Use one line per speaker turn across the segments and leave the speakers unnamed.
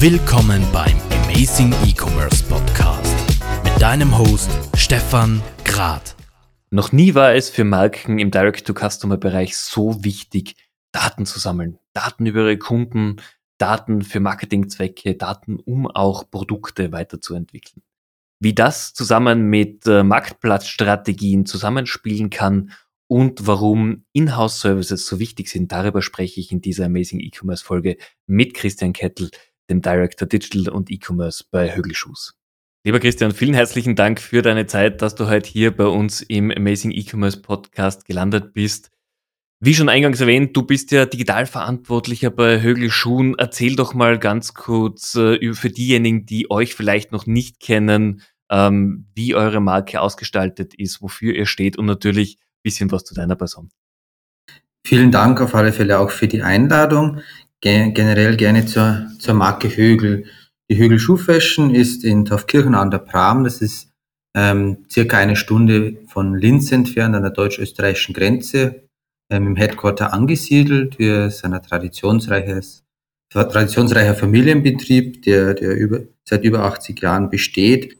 Willkommen beim Amazing E-Commerce Podcast mit deinem Host Stefan Grad.
Noch nie war es für Marken im Direct-to-Customer-Bereich so wichtig, Daten zu sammeln. Daten über ihre Kunden, Daten für Marketingzwecke, Daten, um auch Produkte weiterzuentwickeln. Wie das zusammen mit äh, Marktplatzstrategien zusammenspielen kann und warum Inhouse-Services so wichtig sind, darüber spreche ich in dieser Amazing E-Commerce-Folge mit Christian Kettel, dem Director Digital und E-Commerce bei Högelschuss. Lieber Christian, vielen herzlichen Dank für deine Zeit, dass du heute hier bei uns im Amazing E-Commerce Podcast gelandet bist. Wie schon eingangs erwähnt, du bist ja Digitalverantwortlicher bei Högel Schuhen. Erzähl doch mal ganz kurz äh, für diejenigen, die euch vielleicht noch nicht kennen, ähm, wie eure Marke ausgestaltet ist, wofür ihr steht und natürlich ein bisschen was zu deiner Person.
Vielen Dank auf alle Fälle auch für die Einladung generell gerne zur, zur Marke Högel. Die Högel Schuh Fashion ist in Taufkirchen an der Pram. Das ist ähm, circa eine Stunde von Linz entfernt an der deutsch-österreichischen Grenze ähm, im Headquarter angesiedelt. Wir sind ein traditionsreicher Familienbetrieb, der, der über, seit über 80 Jahren besteht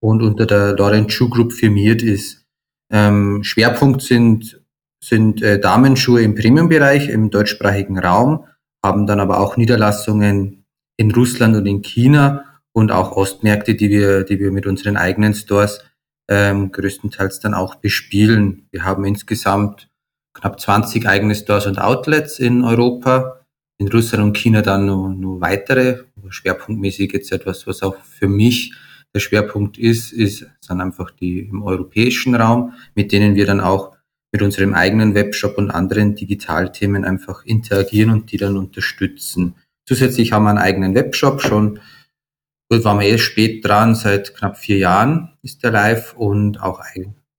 und unter der Laurent Schuh Group firmiert ist. Ähm, Schwerpunkt sind, sind äh, Damenschuhe im Premiumbereich im deutschsprachigen Raum haben dann aber auch Niederlassungen in Russland und in China und auch Ostmärkte, die wir, die wir mit unseren eigenen Stores ähm, größtenteils dann auch bespielen. Wir haben insgesamt knapp 20 eigene Stores und Outlets in Europa, in Russland und China dann nur, nur weitere. Schwerpunktmäßig jetzt etwas, was auch für mich der Schwerpunkt ist, ist, sind einfach die im europäischen Raum, mit denen wir dann auch mit unserem eigenen Webshop und anderen Digitalthemen einfach interagieren und die dann unterstützen. Zusätzlich haben wir einen eigenen Webshop schon. Gut, waren wir eh spät dran, seit knapp vier Jahren ist der live und auch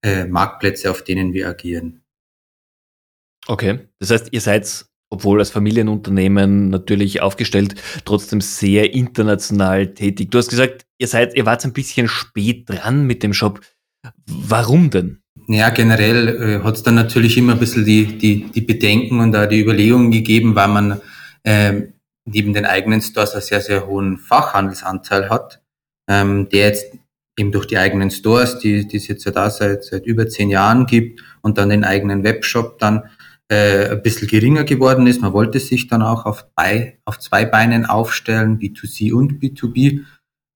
äh, Marktplätze, auf denen wir agieren.
Okay, das heißt, ihr seid, obwohl als Familienunternehmen natürlich aufgestellt, trotzdem sehr international tätig. Du hast gesagt, ihr seid, ihr wart ein bisschen spät dran mit dem Shop. Warum denn?
Ja, generell äh, hat es dann natürlich immer ein bisschen die, die, die Bedenken und auch die Überlegungen gegeben, weil man äh, neben den eigenen Stores einen sehr, sehr hohen Fachhandelsanteil hat, ähm, der jetzt eben durch die eigenen Stores, die, die es jetzt ja da seit, seit über zehn Jahren gibt und dann den eigenen Webshop dann äh, ein bisschen geringer geworden ist. Man wollte sich dann auch auf, bei, auf zwei Beinen aufstellen, B2C und B2B.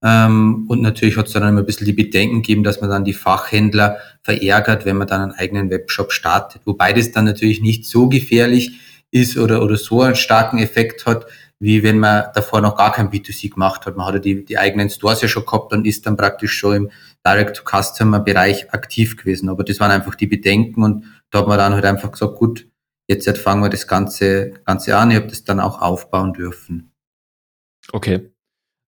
Ähm, und natürlich hat es dann immer ein bisschen die Bedenken gegeben, dass man dann die Fachhändler verärgert, wenn man dann einen eigenen Webshop startet. Wobei das dann natürlich nicht so gefährlich ist oder, oder so einen starken Effekt hat, wie wenn man davor noch gar kein B2C gemacht hat. Man hat ja die, die eigenen Stores ja schon gehabt und ist dann praktisch schon im Direct-to-Customer-Bereich aktiv gewesen. Aber das waren einfach die Bedenken und da hat man dann halt einfach gesagt, gut, jetzt, jetzt fangen wir das Ganze, Ganze an. Ich habe das dann auch aufbauen dürfen.
Okay.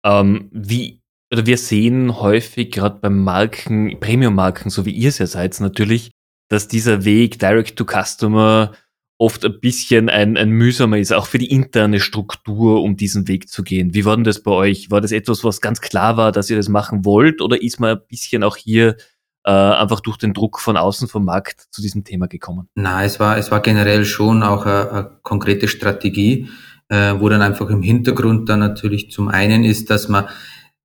Ähm, wie, oder wir sehen häufig, gerade bei Marken, Premium-Marken, so wie ihr es ja seid, natürlich, dass dieser Weg Direct to Customer oft ein bisschen ein, ein mühsamer ist, auch für die interne Struktur, um diesen Weg zu gehen. Wie war denn das bei euch? War das etwas, was ganz klar war, dass ihr das machen wollt, oder ist man ein bisschen auch hier äh, einfach durch den Druck von außen vom Markt zu diesem Thema gekommen?
Nein, es war, es war generell schon auch eine, eine konkrete Strategie äh, wo dann einfach im Hintergrund dann natürlich zum einen ist, dass man,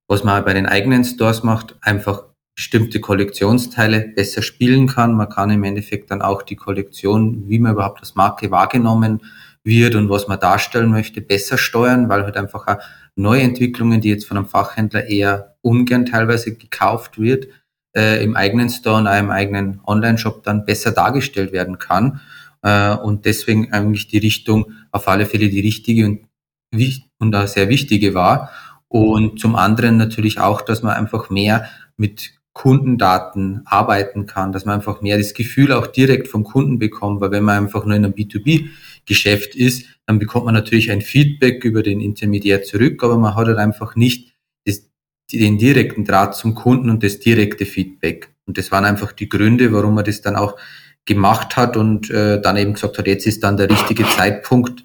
was man bei den eigenen Stores macht, einfach bestimmte Kollektionsteile besser spielen kann. Man kann im Endeffekt dann auch die Kollektion, wie man überhaupt als Marke wahrgenommen wird und was man darstellen möchte, besser steuern, weil halt einfach auch Neuentwicklungen, die jetzt von einem Fachhändler eher ungern teilweise gekauft wird, äh, im eigenen Store und auch im eigenen Online-Shop dann besser dargestellt werden kann. Äh, und deswegen eigentlich die Richtung auf alle Fälle die richtige und, und auch sehr wichtige war. Und zum anderen natürlich auch, dass man einfach mehr mit Kundendaten arbeiten kann, dass man einfach mehr das Gefühl auch direkt vom Kunden bekommt, weil wenn man einfach nur in einem B2B-Geschäft ist, dann bekommt man natürlich ein Feedback über den Intermediär zurück, aber man hat halt einfach nicht das, den direkten Draht zum Kunden und das direkte Feedback. Und das waren einfach die Gründe, warum man das dann auch gemacht hat und äh, dann eben gesagt hat, jetzt ist dann der richtige Zeitpunkt.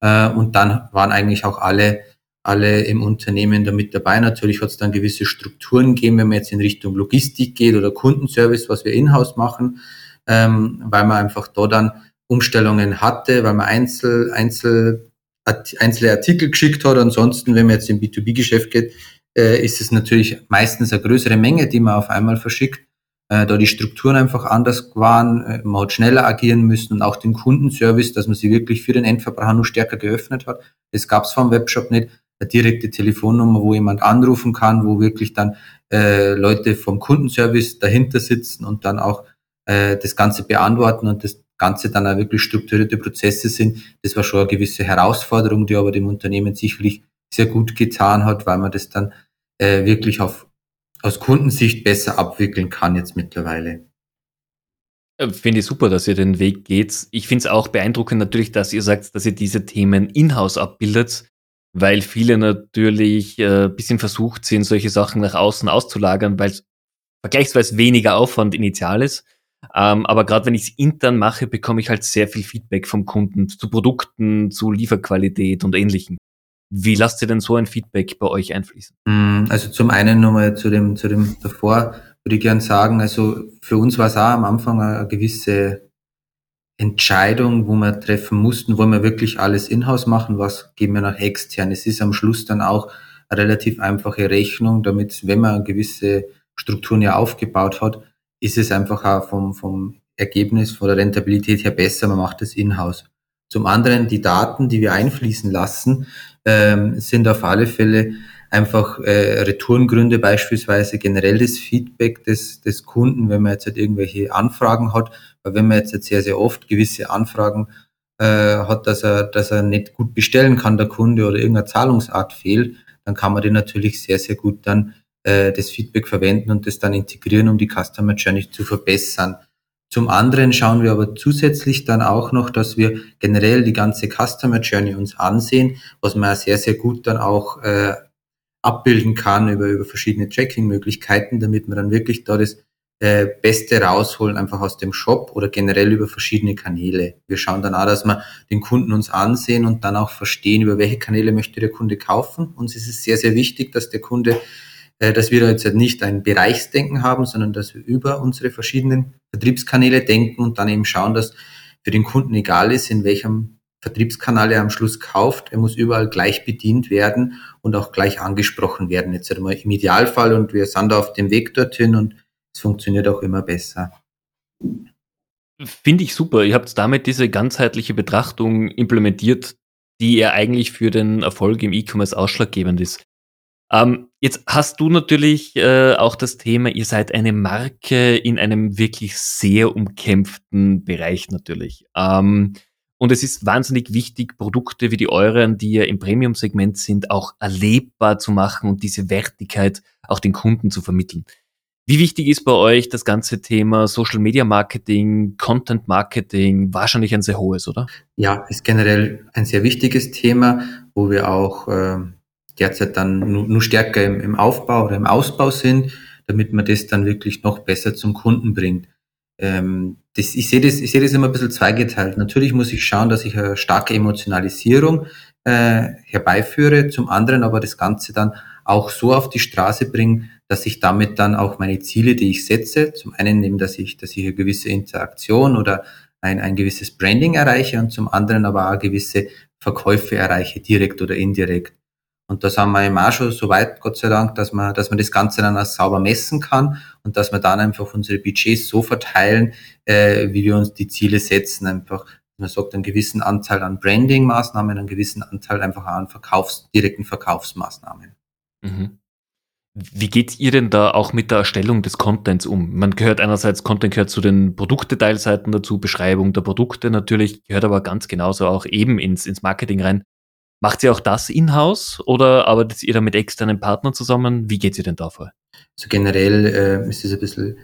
Äh, und dann waren eigentlich auch alle, alle im Unternehmen damit dabei. Natürlich hat es dann gewisse Strukturen gegeben, wenn man jetzt in Richtung Logistik geht oder Kundenservice, was wir in-house machen, ähm, weil man einfach da dann Umstellungen hatte, weil man Einzel, Einzel einzelne Artikel geschickt hat. Ansonsten, wenn man jetzt im B2B-Geschäft geht, äh, ist es natürlich meistens eine größere Menge, die man auf einmal verschickt. Äh, da die Strukturen einfach anders waren, äh, man hat schneller agieren müssen und auch den Kundenservice, dass man sie wirklich für den Endverbraucher nur stärker geöffnet hat. Das gab es vom Webshop nicht. Eine direkte Telefonnummer, wo jemand anrufen kann, wo wirklich dann äh, Leute vom Kundenservice dahinter sitzen und dann auch äh, das Ganze beantworten und das Ganze dann auch wirklich strukturierte Prozesse sind. Das war schon eine gewisse Herausforderung, die aber dem Unternehmen sicherlich sehr gut getan hat, weil man das dann äh, wirklich auf, aus Kundensicht besser abwickeln kann jetzt mittlerweile.
Äh, finde ich super, dass ihr den Weg geht. Ich finde es auch beeindruckend natürlich, dass ihr sagt, dass ihr diese Themen in-house abbildet, weil viele natürlich äh, bisschen versucht sind, solche Sachen nach außen auszulagern, weil es vergleichsweise weniger Aufwand initial ist. Ähm, aber gerade wenn ich es intern mache, bekomme ich halt sehr viel Feedback vom Kunden zu Produkten, zu Lieferqualität und ähnlichem. Wie lasst ihr denn so ein Feedback bei euch einfließen?
Mm, also zum einen nochmal zu dem, zu dem davor würde ich gern sagen, also für uns war es auch am Anfang eine gewisse Entscheidung, wo wir treffen mussten, wollen wir wirklich alles in-house machen, was geben wir nach extern. Es ist am Schluss dann auch eine relativ einfache Rechnung, damit, wenn man gewisse Strukturen ja aufgebaut hat, ist es einfach auch vom, vom Ergebnis, von der Rentabilität her besser, man macht es in-house. Zum anderen die Daten, die wir einfließen lassen, ähm, sind auf alle Fälle einfach äh, Retourengründe, beispielsweise generell das Feedback des, des Kunden, wenn man jetzt halt irgendwelche Anfragen hat, weil wenn man jetzt halt sehr, sehr oft gewisse Anfragen äh, hat, dass er, dass er nicht gut bestellen kann, der Kunde, oder irgendeine Zahlungsart fehlt, dann kann man den natürlich sehr, sehr gut dann äh, das Feedback verwenden und das dann integrieren, um die Customer Journey zu verbessern. Zum anderen schauen wir aber zusätzlich dann auch noch, dass wir generell die ganze Customer Journey uns ansehen, was man sehr, sehr gut dann auch äh, abbilden kann über, über verschiedene Tracking-Möglichkeiten, damit wir dann wirklich da das äh, Beste rausholen, einfach aus dem Shop oder generell über verschiedene Kanäle. Wir schauen dann auch, dass wir den Kunden uns ansehen und dann auch verstehen, über welche Kanäle möchte der Kunde kaufen. Uns ist es sehr, sehr wichtig, dass der Kunde dass wir da jetzt nicht ein Bereichsdenken haben, sondern dass wir über unsere verschiedenen Vertriebskanäle denken und dann eben schauen, dass für den Kunden egal ist, in welchem Vertriebskanal er am Schluss kauft, er muss überall gleich bedient werden und auch gleich angesprochen werden. Jetzt einmal im Idealfall und wir sind da auf dem Weg dorthin und es funktioniert auch immer besser.
Finde ich super. Ihr habt damit diese ganzheitliche Betrachtung implementiert, die ja eigentlich für den Erfolg im E-Commerce ausschlaggebend ist. Ähm, jetzt hast du natürlich äh, auch das Thema, ihr seid eine Marke in einem wirklich sehr umkämpften Bereich natürlich. Ähm, und es ist wahnsinnig wichtig, Produkte wie die euren, die ja im Premium-Segment sind, auch erlebbar zu machen und diese Wertigkeit auch den Kunden zu vermitteln. Wie wichtig ist bei euch das ganze Thema Social Media Marketing, Content Marketing? Wahrscheinlich ein sehr hohes, oder?
Ja, ist generell ein sehr wichtiges Thema, wo wir auch äh, derzeit dann nur, nur stärker im, im Aufbau oder im Ausbau sind, damit man das dann wirklich noch besser zum Kunden bringt. Ähm, das, ich sehe das, ich das immer ein bisschen zweigeteilt. Natürlich muss ich schauen, dass ich eine starke Emotionalisierung äh, herbeiführe, zum anderen aber das Ganze dann auch so auf die Straße bringe, dass ich damit dann auch meine Ziele, die ich setze, zum einen eben, dass ich, dass ich eine gewisse Interaktion oder ein, ein gewisses Branding erreiche und zum anderen aber auch gewisse Verkäufe erreiche, direkt oder indirekt. Und da sind wir eben auch schon so weit, Gott sei Dank, dass man, dass man das Ganze dann auch sauber messen kann und dass wir dann einfach unsere Budgets so verteilen, äh, wie wir uns die Ziele setzen. Einfach, man sagt, einen gewissen Anteil an Branding-Maßnahmen, einen gewissen Anteil einfach an Verkaufs-, direkten Verkaufsmaßnahmen.
Mhm. Wie geht ihr denn da auch mit der Erstellung des Contents um? Man gehört einerseits, Content gehört zu den Produktdetailseiten dazu, Beschreibung der Produkte natürlich, gehört aber ganz genauso auch eben ins, ins Marketing rein. Macht ihr auch das in-house oder arbeitet ihr da mit externen Partnern zusammen? Wie geht ihr denn da vor?
Also generell äh, ist es ein bisschen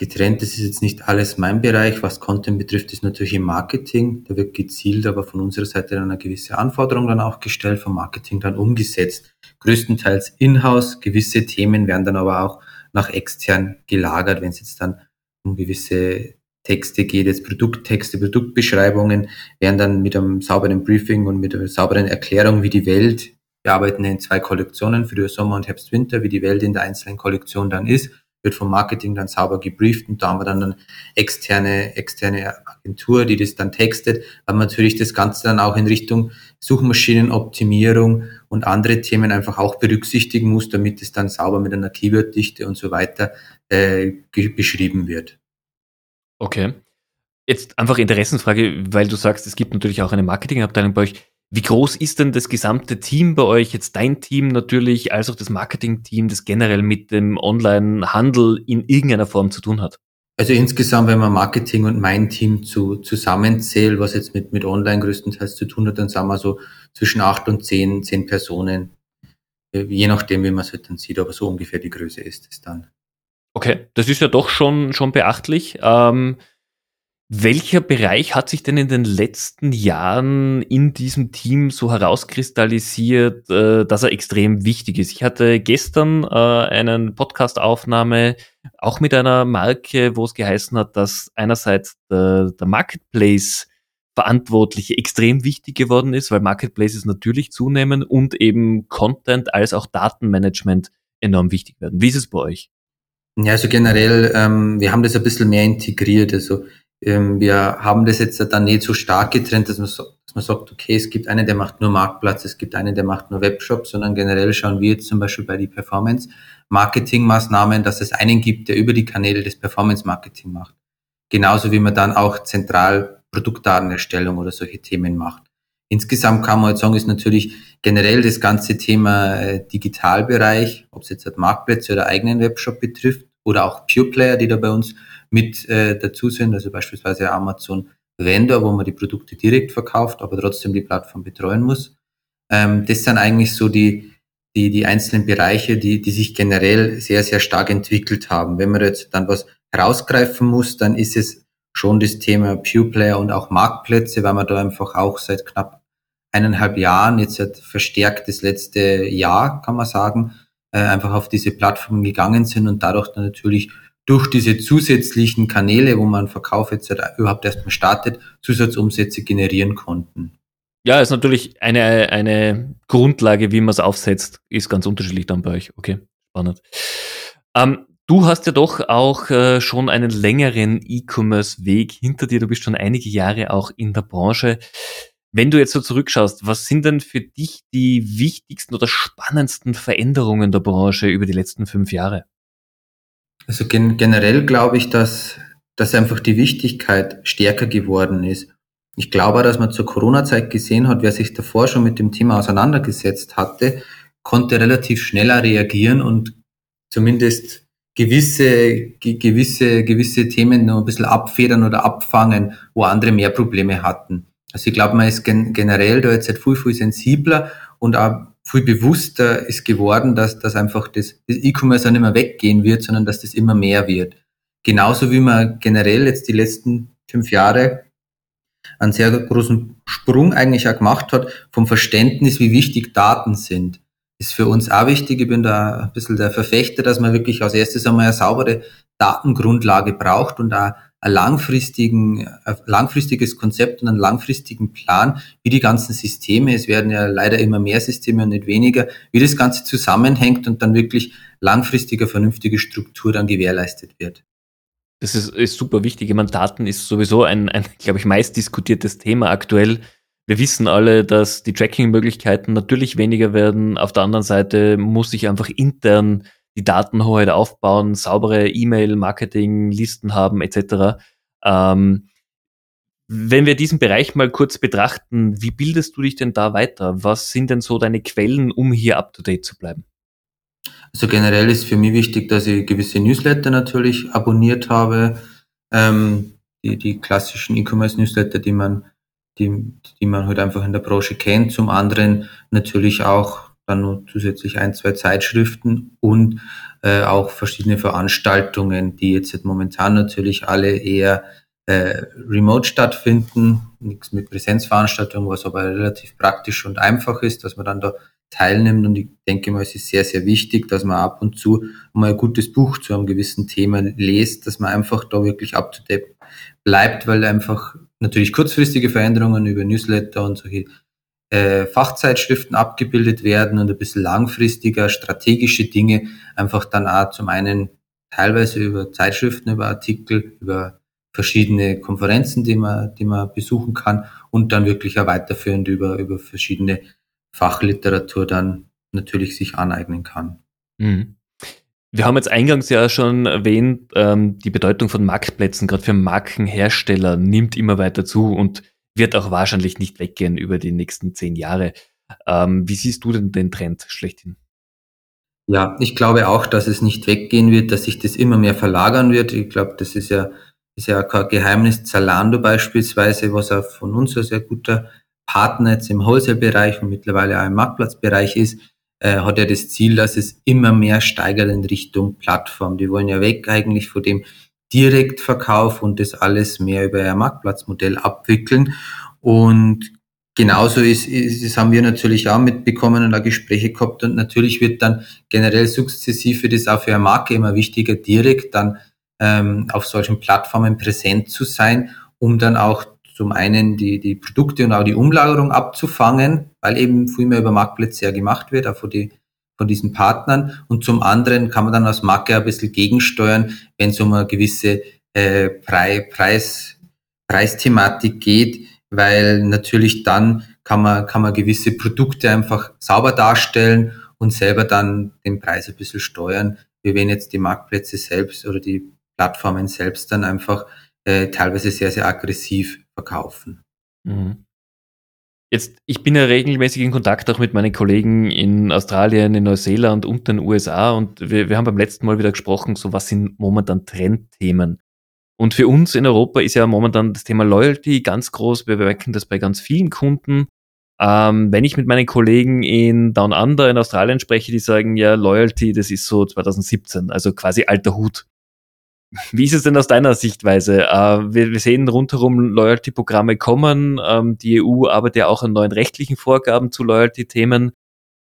getrennt. Das ist jetzt nicht alles mein Bereich. Was Content betrifft, ist natürlich im Marketing. Da wird gezielt, aber von unserer Seite dann eine gewisse Anforderung dann auch gestellt, vom Marketing dann umgesetzt. Größtenteils in-house. Gewisse Themen werden dann aber auch nach extern gelagert, wenn es jetzt dann um gewisse Texte geht, jetzt Produkttexte, Produktbeschreibungen, werden dann mit einem sauberen Briefing und mit einer sauberen Erklärung, wie die Welt, wir arbeiten in zwei Kollektionen, für Sommer und Herbst, Winter, wie die Welt in der einzelnen Kollektion dann ist, wird vom Marketing dann sauber gebrieft und da haben wir dann eine externe, externe Agentur, die das dann textet, aber natürlich das Ganze dann auch in Richtung Suchmaschinenoptimierung und andere Themen einfach auch berücksichtigen muss, damit es dann sauber mit einer Keyworddichte und so weiter äh, beschrieben wird.
Okay. Jetzt einfach Interessensfrage, weil du sagst, es gibt natürlich auch eine Marketingabteilung bei euch. Wie groß ist denn das gesamte Team bei euch, jetzt dein Team natürlich, als auch das Marketing-Team, das generell mit dem Online-Handel in irgendeiner Form zu tun hat?
Also insgesamt, wenn man Marketing und mein Team zu, zusammenzählt, was jetzt mit, mit Online größtenteils zu tun hat, dann sagen wir so zwischen acht und zehn, zehn Personen. Äh, je nachdem, wie man es halt dann sieht, aber so ungefähr die Größe ist es dann.
Okay, das ist ja doch schon, schon beachtlich. Ähm, welcher Bereich hat sich denn in den letzten Jahren in diesem Team so herauskristallisiert, äh, dass er extrem wichtig ist? Ich hatte gestern äh, einen Podcast-Aufnahme auch mit einer Marke, wo es geheißen hat, dass einerseits der, der Marketplace Verantwortliche extrem wichtig geworden ist, weil Marketplaces natürlich zunehmen und eben Content als auch Datenmanagement enorm wichtig werden. Wie ist es bei euch?
Ja, also generell, ähm, wir haben das ein bisschen mehr integriert. Also ähm, wir haben das jetzt dann nicht so stark getrennt, dass man, so, dass man sagt, okay, es gibt einen, der macht nur Marktplatz, es gibt einen, der macht nur Webshop, sondern generell schauen wir jetzt zum Beispiel bei die Performance-Marketing-Maßnahmen, dass es einen gibt, der über die Kanäle des Performance-Marketing macht. Genauso wie man dann auch zentral Produktdatenerstellung oder solche Themen macht. Insgesamt kann man jetzt sagen, ist natürlich generell das ganze Thema äh, Digitalbereich, ob es jetzt halt Marktplätze oder eigenen Webshop betrifft oder auch Pure Player, die da bei uns mit äh, dazu sind, also beispielsweise Amazon Vendor, wo man die Produkte direkt verkauft, aber trotzdem die Plattform betreuen muss. Ähm, das sind eigentlich so die, die, die einzelnen Bereiche, die, die sich generell sehr, sehr stark entwickelt haben. Wenn man jetzt dann was herausgreifen muss, dann ist es schon das Thema Pure Player und auch Marktplätze, weil man da einfach auch seit knapp eineinhalb Jahren, jetzt verstärkt das letzte Jahr, kann man sagen, äh, einfach auf diese Plattformen gegangen sind und dadurch dann natürlich durch diese zusätzlichen Kanäle, wo man Verkauf jetzt überhaupt erstmal startet, Zusatzumsätze generieren konnten.
Ja, ist natürlich eine, eine Grundlage, wie man es aufsetzt, ist ganz unterschiedlich dann bei euch. Okay, spannend. Ähm, du hast ja doch auch äh, schon einen längeren E-Commerce-Weg hinter dir. Du bist schon einige Jahre auch in der Branche. Wenn du jetzt so zurückschaust, was sind denn für dich die wichtigsten oder spannendsten Veränderungen der Branche über die letzten fünf Jahre?
Also gen generell glaube ich, dass, dass einfach die Wichtigkeit stärker geworden ist. Ich glaube, dass man zur Corona-Zeit gesehen hat, wer sich davor schon mit dem Thema auseinandergesetzt hatte, konnte relativ schneller reagieren und zumindest gewisse, gewisse, gewisse Themen noch ein bisschen abfedern oder abfangen, wo andere mehr Probleme hatten. Also ich glaube, man ist gen generell da jetzt halt viel, viel sensibler und auch viel bewusster ist geworden, dass, dass einfach das, das E-Commerce auch nicht mehr weggehen wird, sondern dass das immer mehr wird. Genauso wie man generell jetzt die letzten fünf Jahre einen sehr großen Sprung eigentlich auch gemacht hat vom Verständnis, wie wichtig Daten sind. Ist für uns auch wichtig. Ich bin da ein bisschen der Verfechter, dass man wirklich als erstes einmal eine saubere Datengrundlage braucht und ein, langfristigen, ein langfristiges Konzept und einen langfristigen Plan, wie die ganzen Systeme, es werden ja leider immer mehr Systeme und nicht weniger, wie das Ganze zusammenhängt und dann wirklich langfristige, vernünftige Struktur dann gewährleistet wird.
Das ist, ist super wichtig. Ich meine, Daten ist sowieso ein, ein glaube ich, meist diskutiertes Thema aktuell. Wir wissen alle, dass die Tracking-Möglichkeiten natürlich weniger werden. Auf der anderen Seite muss ich einfach intern die Datenhoheit aufbauen, saubere E-Mail-Marketing-Listen haben etc. Ähm, wenn wir diesen Bereich mal kurz betrachten, wie bildest du dich denn da weiter? Was sind denn so deine Quellen, um hier up-to-date zu bleiben?
Also generell ist für mich wichtig, dass ich gewisse Newsletter natürlich abonniert habe. Ähm, die, die klassischen E-Commerce-Newsletter, die man, die, die man halt einfach in der Branche kennt. Zum anderen natürlich auch dann noch zusätzlich ein, zwei Zeitschriften und äh, auch verschiedene Veranstaltungen, die jetzt momentan natürlich alle eher äh, remote stattfinden, nichts mit Präsenzveranstaltungen, was aber relativ praktisch und einfach ist, dass man dann da teilnimmt. Und ich denke mal, es ist sehr, sehr wichtig, dass man ab und zu mal ein gutes Buch zu einem gewissen Thema liest, dass man einfach da wirklich up to date bleibt, weil einfach natürlich kurzfristige Veränderungen über Newsletter und solche äh, Fachzeitschriften abgebildet werden und ein bisschen langfristiger strategische Dinge einfach dann auch zum einen teilweise über Zeitschriften, über Artikel, über verschiedene Konferenzen, die man, die man besuchen kann und dann wirklich auch weiterführend über, über verschiedene Fachliteratur dann natürlich sich aneignen kann.
Mhm. Wir haben jetzt eingangs ja schon erwähnt, ähm, die Bedeutung von Marktplätzen, gerade für Markenhersteller, nimmt immer weiter zu und wird auch wahrscheinlich nicht weggehen über die nächsten zehn Jahre. Ähm, wie siehst du denn den Trend schlechthin?
Ja, ich glaube auch, dass es nicht weggehen wird, dass sich das immer mehr verlagern wird. Ich glaube, das ist ja, ist ja kein Geheimnis. Zalando beispielsweise, was auch von uns ein sehr guter Partner jetzt im Wholesale-Bereich und mittlerweile auch im Marktplatzbereich ist, äh, hat ja das Ziel, dass es immer mehr steigert in Richtung Plattform. Die wollen ja weg eigentlich von dem Direktverkauf und das alles mehr über ihr Marktplatzmodell abwickeln. Und genauso ist, ist, das haben wir natürlich auch mitbekommen und da Gespräche gehabt und natürlich wird dann generell sukzessive das auch für eine Marke immer wichtiger, direkt dann ähm, auf solchen Plattformen präsent zu sein, um dann auch zum einen die, die Produkte und auch die Umlagerung abzufangen, weil eben viel mehr über Marktplätze ja gemacht wird, auch von, die, von diesen Partnern. Und zum anderen kann man dann als Marke ein bisschen gegensteuern, wenn es um eine gewisse äh, Preis, Preisthematik geht, weil natürlich dann kann man, kann man gewisse Produkte einfach sauber darstellen und selber dann den Preis ein bisschen steuern, wie wenn jetzt die Marktplätze selbst oder die Plattformen selbst dann einfach äh, teilweise sehr, sehr aggressiv verkaufen. Mhm.
Jetzt, ich bin ja regelmäßig in Kontakt auch mit meinen Kollegen in Australien, in Neuseeland und den USA und wir, wir haben beim letzten Mal wieder gesprochen, so was sind momentan Trendthemen. Und für uns in Europa ist ja momentan das Thema Loyalty ganz groß. Wir merken das bei ganz vielen Kunden. Ähm, wenn ich mit meinen Kollegen in Down Under in Australien spreche, die sagen, ja, Loyalty, das ist so 2017, also quasi alter Hut. Wie ist es denn aus deiner Sichtweise? Äh, wir, sehen rundherum Loyalty-Programme kommen. Ähm, die EU arbeitet ja auch an neuen rechtlichen Vorgaben zu Loyalty-Themen.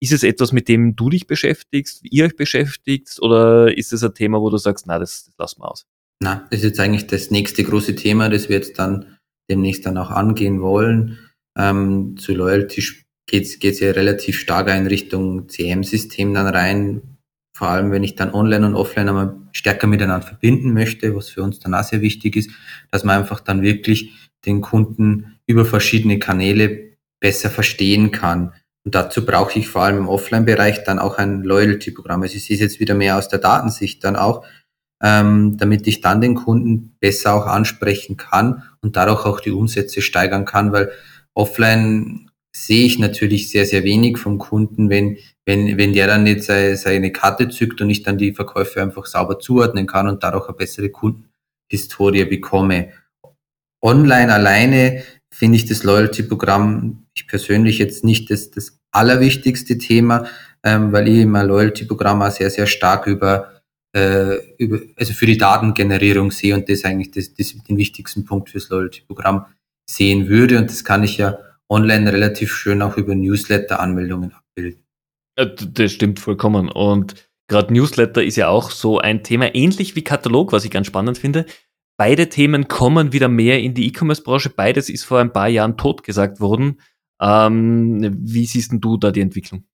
Ist es etwas, mit dem du dich beschäftigst, ihr euch beschäftigt, oder ist es ein Thema, wo du sagst, na, das, das lassen wir aus?
Na, das ist jetzt eigentlich das nächste große Thema, das wir jetzt dann demnächst dann auch angehen wollen. Ähm, zu Loyalty geht es ja relativ stark in Richtung CM-System dann rein, vor allem wenn ich dann online und offline einmal stärker miteinander verbinden möchte, was für uns dann auch sehr wichtig ist, dass man einfach dann wirklich den Kunden über verschiedene Kanäle besser verstehen kann. Und dazu brauche ich vor allem im Offline-Bereich dann auch ein Loyalty-Programm. Also ich sehe es jetzt wieder mehr aus der Datensicht dann auch, ähm, damit ich dann den Kunden besser auch ansprechen kann und dadurch auch die Umsätze steigern kann, weil offline sehe ich natürlich sehr, sehr wenig vom Kunden, wenn, wenn, wenn der dann jetzt seine, Karte zückt und ich dann die Verkäufe einfach sauber zuordnen kann und dadurch eine bessere Kundenhistorie bekomme. Online alleine finde ich das Loyalty-Programm, ich persönlich jetzt nicht das, das allerwichtigste Thema, ähm, weil ich immer Loyalty-Programm auch sehr, sehr stark über, äh, über, also für die Datengenerierung sehe und das eigentlich das, das den wichtigsten Punkt fürs Loyalty-Programm sehen würde und das kann ich ja online relativ schön auch über Newsletter-Anmeldungen abbilden.
Das stimmt vollkommen. Und gerade Newsletter ist ja auch so ein Thema, ähnlich wie Katalog, was ich ganz spannend finde. Beide Themen kommen wieder mehr in die E-Commerce-Branche. Beides ist vor ein paar Jahren totgesagt worden. Ähm, wie siehst du da die Entwicklung?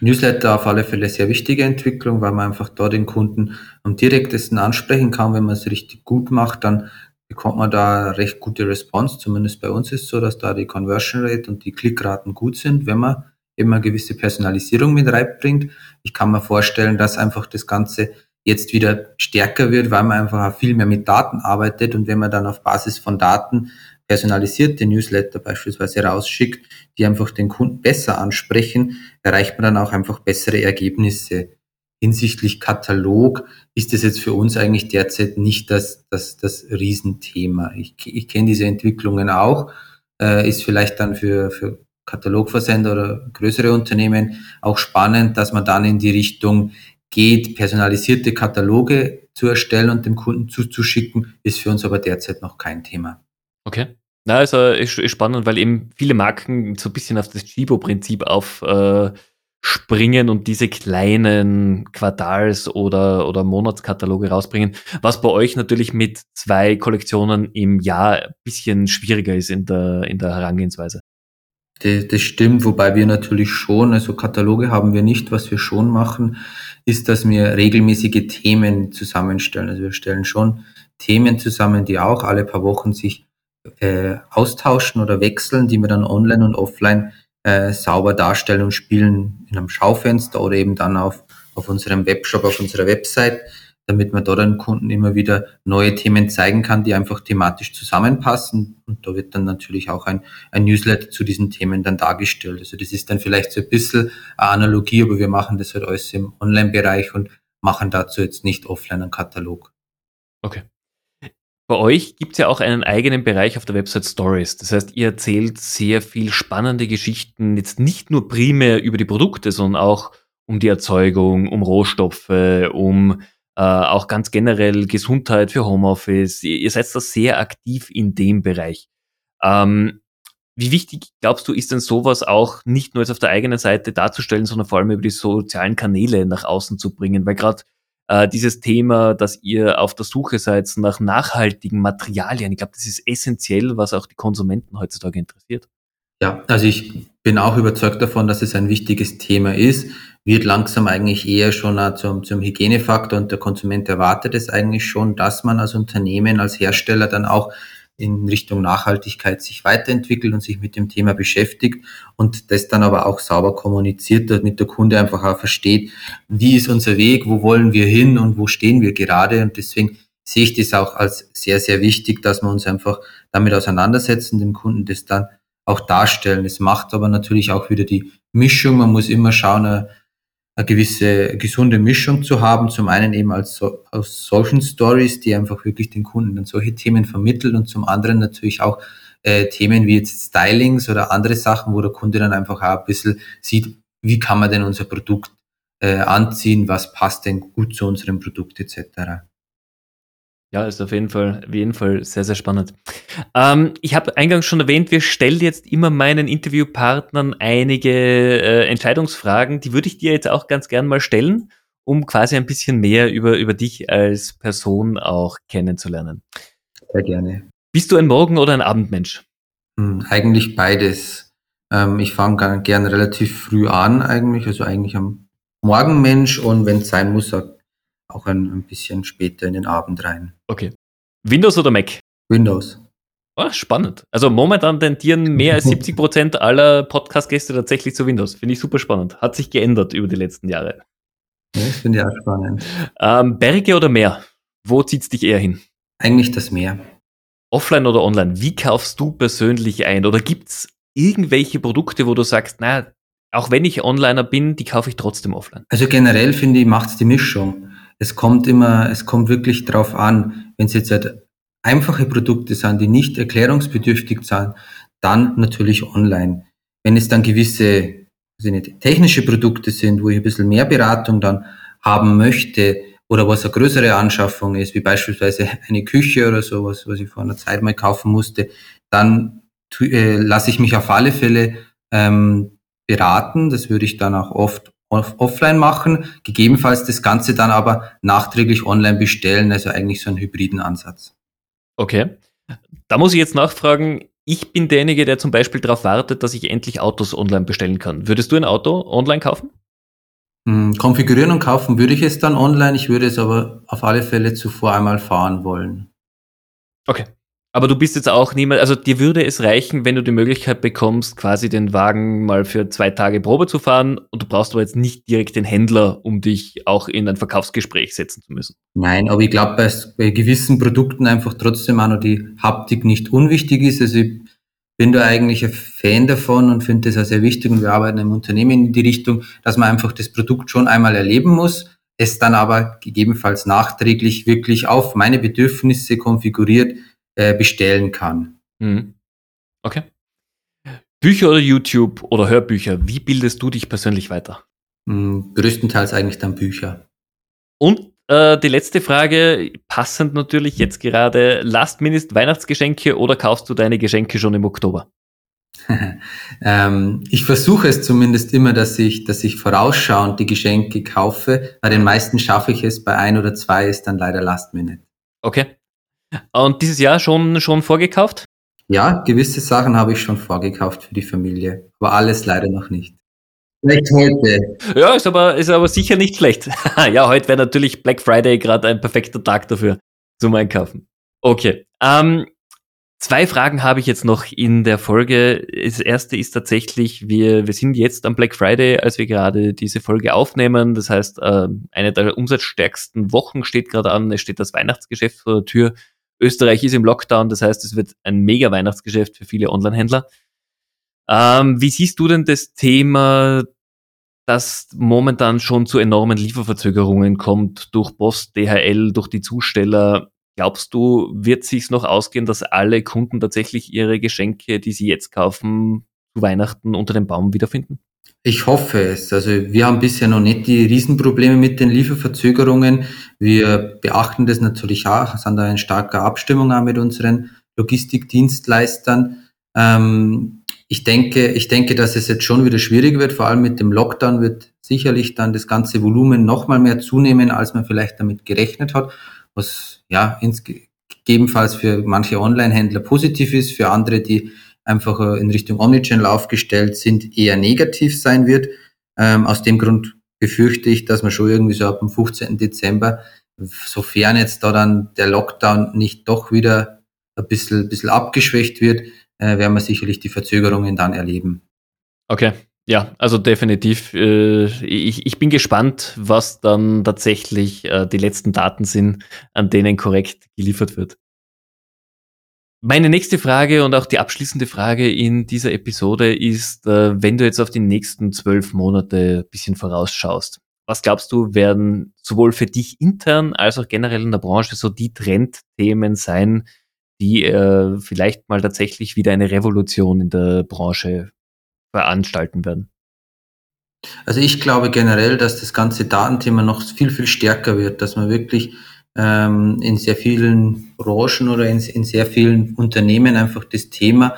Newsletter auf alle Fälle sehr wichtige Entwicklung, weil man einfach da den Kunden am direktesten ansprechen kann. Wenn man es richtig gut macht, dann bekommt man da recht gute Response. Zumindest bei uns ist es so, dass da die Conversion Rate und die Klickraten gut sind, wenn man eine gewisse Personalisierung mit reinbringt. Ich kann mir vorstellen, dass einfach das Ganze jetzt wieder stärker wird, weil man einfach viel mehr mit Daten arbeitet und wenn man dann auf Basis von Daten personalisierte Newsletter beispielsweise rausschickt, die einfach den Kunden besser ansprechen, erreicht man dann auch einfach bessere Ergebnisse hinsichtlich Katalog ist das jetzt für uns eigentlich derzeit nicht das, das, das Riesenthema. Ich, ich kenne diese Entwicklungen auch, äh, ist vielleicht dann für, für Katalogversender oder größere Unternehmen auch spannend, dass man dann in die Richtung geht, personalisierte Kataloge zu erstellen und dem Kunden zuzuschicken, ist für uns aber derzeit noch kein Thema.
Okay. Na, also ist, ist spannend, weil eben viele Marken so ein bisschen auf das Chibo-Prinzip auf äh, und diese kleinen Quartals- oder, oder Monatskataloge rausbringen, was bei euch natürlich mit zwei Kollektionen im Jahr ein bisschen schwieriger ist in der, in der Herangehensweise.
Das, das stimmt, wobei wir natürlich schon, also Kataloge haben wir nicht. Was wir schon machen, ist, dass wir regelmäßige Themen zusammenstellen. Also wir stellen schon Themen zusammen, die auch alle paar Wochen sich äh, austauschen oder wechseln, die wir dann online und offline äh, sauber darstellen und spielen in einem Schaufenster oder eben dann auf, auf unserem Webshop, auf unserer Website, damit man dort den Kunden immer wieder neue Themen zeigen kann, die einfach thematisch zusammenpassen. Und da wird dann natürlich auch ein, ein Newsletter zu diesen Themen dann dargestellt. Also das ist dann vielleicht so ein bisschen eine Analogie, aber wir machen das halt alles im Online-Bereich und machen dazu jetzt nicht offline einen Katalog.
Okay. Bei euch gibt es ja auch einen eigenen Bereich auf der Website Stories. Das heißt, ihr erzählt sehr viel spannende Geschichten, jetzt nicht nur primär über die Produkte, sondern auch um die Erzeugung, um Rohstoffe, um äh, auch ganz generell Gesundheit für Homeoffice. Ihr, ihr seid da sehr aktiv in dem Bereich. Ähm, wie wichtig glaubst du, ist denn sowas auch nicht nur jetzt auf der eigenen Seite darzustellen, sondern vor allem über die sozialen Kanäle nach außen zu bringen? Weil gerade äh, dieses Thema, dass ihr auf der Suche seid nach nachhaltigen Materialien. Ich glaube, das ist essentiell, was auch die Konsumenten heutzutage interessiert.
Ja, also ich bin auch überzeugt davon, dass es ein wichtiges Thema ist, wird langsam eigentlich eher schon zum, zum Hygienefaktor und der Konsument erwartet es eigentlich schon, dass man als Unternehmen, als Hersteller dann auch in Richtung Nachhaltigkeit sich weiterentwickelt und sich mit dem Thema beschäftigt und das dann aber auch sauber kommuniziert, damit der Kunde einfach auch versteht, wie ist unser Weg, wo wollen wir hin und wo stehen wir gerade. Und deswegen sehe ich das auch als sehr, sehr wichtig, dass wir uns einfach damit auseinandersetzen, dem Kunden das dann auch darstellen. Es macht aber natürlich auch wieder die Mischung. Man muss immer schauen, eine gewisse gesunde Mischung zu haben. Zum einen eben als so, aus solchen Stories, die einfach wirklich den Kunden dann solche Themen vermitteln und zum anderen natürlich auch äh, Themen wie jetzt Stylings oder andere Sachen, wo der Kunde dann einfach auch ein bisschen sieht, wie kann man denn unser Produkt äh, anziehen, was passt denn gut zu unserem Produkt etc.
Ja, ist auf jeden Fall, auf jeden Fall sehr, sehr spannend. Ähm, ich habe eingangs schon erwähnt, wir stellen jetzt immer meinen Interviewpartnern einige äh, Entscheidungsfragen. Die würde ich dir jetzt auch ganz gern mal stellen, um quasi ein bisschen mehr über, über dich als Person auch kennenzulernen.
Sehr gerne.
Bist du ein Morgen- oder ein Abendmensch?
Hm, eigentlich beides. Ähm, ich fange gern relativ früh an, eigentlich, also eigentlich am Morgenmensch und wenn es sein muss, auch ein, ein bisschen später in den Abend rein.
Okay. Windows oder Mac?
Windows.
Oh, spannend. Also momentan tendieren mehr als 70 Prozent aller Podcast-Gäste tatsächlich zu Windows. Finde ich super spannend. Hat sich geändert über die letzten Jahre.
Ja, das finde ich auch spannend.
Ähm, Berge oder Meer? Wo zieht es dich eher hin?
Eigentlich das Meer.
Offline oder online? Wie kaufst du persönlich ein? Oder gibt es irgendwelche Produkte, wo du sagst, na, auch wenn ich Onliner bin, die kaufe ich trotzdem offline?
Also generell finde ich, macht es die Mischung es kommt immer, es kommt wirklich drauf an, wenn es jetzt halt einfache Produkte sind, die nicht erklärungsbedürftig sind, dann natürlich online. Wenn es dann gewisse also nicht, technische Produkte sind, wo ich ein bisschen mehr Beratung dann haben möchte oder was eine größere Anschaffung ist, wie beispielsweise eine Küche oder sowas, was ich vor einer Zeit mal kaufen musste, dann äh, lasse ich mich auf alle Fälle ähm, beraten. Das würde ich dann auch oft offline machen, gegebenenfalls das Ganze dann aber nachträglich online bestellen, also eigentlich so einen hybriden Ansatz.
Okay. Da muss ich jetzt nachfragen, ich bin derjenige, der zum Beispiel darauf wartet, dass ich endlich Autos online bestellen kann. Würdest du ein Auto online kaufen?
Hm, konfigurieren und kaufen würde ich es dann online, ich würde es aber auf alle Fälle zuvor einmal fahren wollen.
Okay. Aber du bist jetzt auch niemand, also dir würde es reichen, wenn du die Möglichkeit bekommst, quasi den Wagen mal für zwei Tage Probe zu fahren und du brauchst aber jetzt nicht direkt den Händler, um dich auch in ein Verkaufsgespräch setzen zu müssen.
Nein, aber ich glaube, bei, gewissen Produkten einfach trotzdem auch noch die Haptik nicht unwichtig ist. Also ich bin da eigentlich ein Fan davon und finde das auch sehr wichtig und wir arbeiten im Unternehmen in die Richtung, dass man einfach das Produkt schon einmal erleben muss, es dann aber gegebenenfalls nachträglich wirklich auf meine Bedürfnisse konfiguriert äh, bestellen kann. Mhm.
Okay. Bücher oder YouTube oder Hörbücher, wie bildest du dich persönlich weiter?
Mhm, größtenteils eigentlich dann Bücher.
Und äh, die letzte Frage, passend natürlich jetzt gerade, Last-Minute Weihnachtsgeschenke oder kaufst du deine Geschenke schon im Oktober?
ähm, ich versuche es zumindest immer, dass ich, dass ich vorausschauend die Geschenke kaufe. Bei den meisten schaffe ich es, bei ein oder zwei ist dann leider Last Minute.
Okay. Und dieses Jahr schon, schon vorgekauft?
Ja, gewisse Sachen habe ich schon vorgekauft für die Familie, aber alles leider noch nicht. Vielleicht heute.
Ja, ist aber, ist aber sicher nicht schlecht. ja, heute wäre natürlich Black Friday gerade ein perfekter Tag dafür. zum Einkaufen. Okay. Ähm, Zwei Fragen habe ich jetzt noch in der Folge. Das erste ist tatsächlich, wir, wir sind jetzt am Black Friday, als wir gerade diese Folge aufnehmen. Das heißt, äh, eine der umsatzstärksten Wochen steht gerade an. Es steht das Weihnachtsgeschäft vor der Tür. Österreich ist im Lockdown, das heißt, es wird ein mega Weihnachtsgeschäft für viele Online-Händler. Ähm, wie siehst du denn das Thema, dass momentan schon zu enormen Lieferverzögerungen kommt durch Post, DHL, durch die Zusteller? Glaubst du, wird sich's noch ausgehen, dass alle Kunden tatsächlich ihre Geschenke, die sie jetzt kaufen, zu Weihnachten unter dem Baum wiederfinden?
Ich hoffe es. Also wir haben bisher noch nicht die Riesenprobleme mit den Lieferverzögerungen. Wir beachten das natürlich auch, sind da in starker Abstimmung auch mit unseren Logistikdienstleistern. Ähm, ich denke, ich denke, dass es jetzt schon wieder schwierig wird. Vor allem mit dem Lockdown wird sicherlich dann das ganze Volumen noch mal mehr zunehmen, als man vielleicht damit gerechnet hat was ja gegebenenfalls für manche Online-Händler positiv ist, für andere, die einfach äh, in Richtung Omnichannel aufgestellt sind, eher negativ sein wird. Ähm, aus dem Grund befürchte ich, dass man schon irgendwie so ab dem 15. Dezember, sofern jetzt da dann der Lockdown nicht doch wieder ein bisschen, bisschen abgeschwächt wird, äh, werden wir sicherlich die Verzögerungen dann erleben.
Okay, ja, also definitiv. Äh, ich, bin gespannt, was dann tatsächlich äh, die letzten Daten sind, an denen korrekt geliefert wird. Meine nächste Frage und auch die abschließende Frage in dieser Episode ist, äh, wenn du jetzt auf die nächsten zwölf Monate ein bisschen vorausschaust, was glaubst du, werden sowohl für dich intern als auch generell in der Branche so die Trendthemen sein, die äh, vielleicht mal tatsächlich wieder eine Revolution in der Branche veranstalten werden?
Also ich glaube generell, dass das ganze Datenthema noch viel, viel stärker wird, dass man wirklich ähm, in sehr vielen Branchen oder in, in sehr vielen Unternehmen einfach das Thema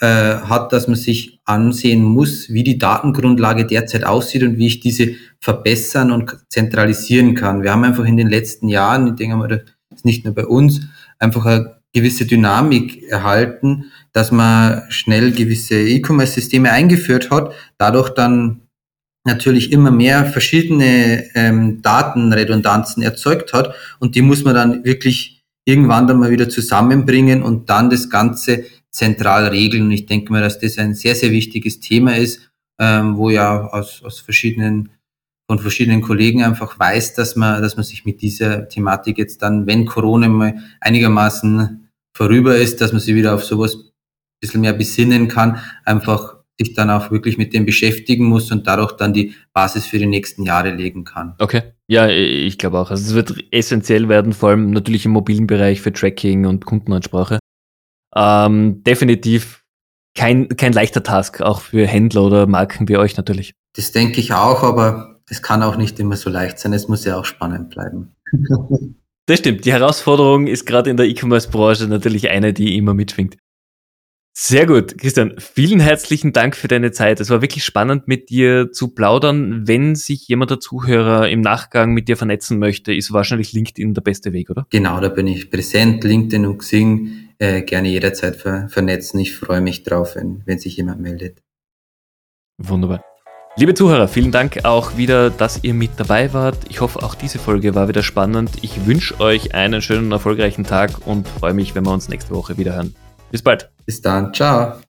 äh, hat, dass man sich ansehen muss, wie die Datengrundlage derzeit aussieht und wie ich diese verbessern und zentralisieren kann. Wir haben einfach in den letzten Jahren, ich denke mal, das ist nicht nur bei uns, einfach eine gewisse Dynamik erhalten, dass man schnell gewisse E-Commerce-Systeme eingeführt hat, dadurch dann natürlich immer mehr verschiedene ähm, Datenredundanzen erzeugt hat und die muss man dann wirklich irgendwann dann mal wieder zusammenbringen und dann das Ganze zentral regeln. Ich denke mal, dass das ein sehr, sehr wichtiges Thema ist, ähm, wo ja aus, aus verschiedenen von verschiedenen Kollegen einfach weiß, dass man, dass man sich mit dieser Thematik jetzt dann, wenn Corona mal einigermaßen vorüber ist, dass man sich wieder auf sowas ein bisschen mehr besinnen kann, einfach sich dann auch wirklich mit dem beschäftigen muss und dadurch dann die Basis für die nächsten Jahre legen kann.
Okay. Ja, ich glaube auch. Also es wird essentiell werden, vor allem natürlich im mobilen Bereich für Tracking und Kundenansprache. Ähm, definitiv kein, kein leichter Task, auch für Händler oder Marken wie euch natürlich.
Das denke ich auch, aber es kann auch nicht immer so leicht sein. Es muss ja auch spannend bleiben.
Das stimmt. Die Herausforderung ist gerade in der E-Commerce-Branche natürlich eine, die immer mitschwingt. Sehr gut, Christian. Vielen herzlichen Dank für deine Zeit. Es war wirklich spannend, mit dir zu plaudern. Wenn sich jemand der Zuhörer im Nachgang mit dir vernetzen möchte, ist wahrscheinlich LinkedIn der beste Weg, oder?
Genau, da bin ich präsent. LinkedIn und Xing äh, gerne jederzeit ver vernetzen. Ich freue mich drauf, wenn, wenn sich jemand meldet.
Wunderbar. Liebe Zuhörer, vielen Dank auch wieder, dass ihr mit dabei wart. Ich hoffe, auch diese Folge war wieder spannend. Ich wünsche euch einen schönen, erfolgreichen Tag und freue mich, wenn wir uns nächste Woche wieder hören. Bis bald.
Bis dann. Ciao.